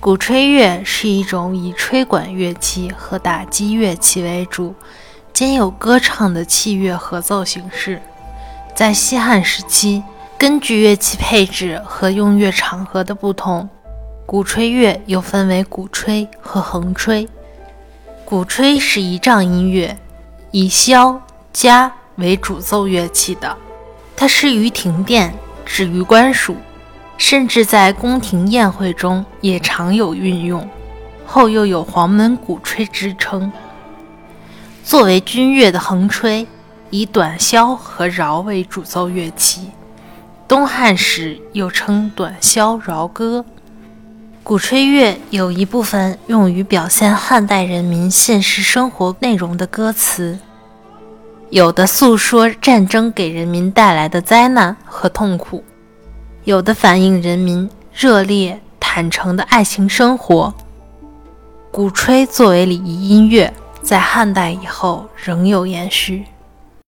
鼓吹乐是一种以吹管乐器和打击乐器为主，兼有歌唱的器乐合奏形式。在西汉时期，根据乐器配置和用乐场合的不同，鼓吹乐又分为鼓吹和横吹。鼓吹是一仗音乐，以箫、笳为主奏乐器的，它适于停电，止于官署。甚至在宫廷宴会中也常有运用，后又有黄门鼓吹之称。作为军乐的横吹，以短箫和饶为主奏乐器，东汉时又称短箫饶歌。鼓吹乐有一部分用于表现汉代人民现实生活内容的歌词，有的诉说战争给人民带来的灾难和痛苦。有的反映人民热烈坦诚的爱情生活。鼓吹作为礼仪音乐，在汉代以后仍有延续。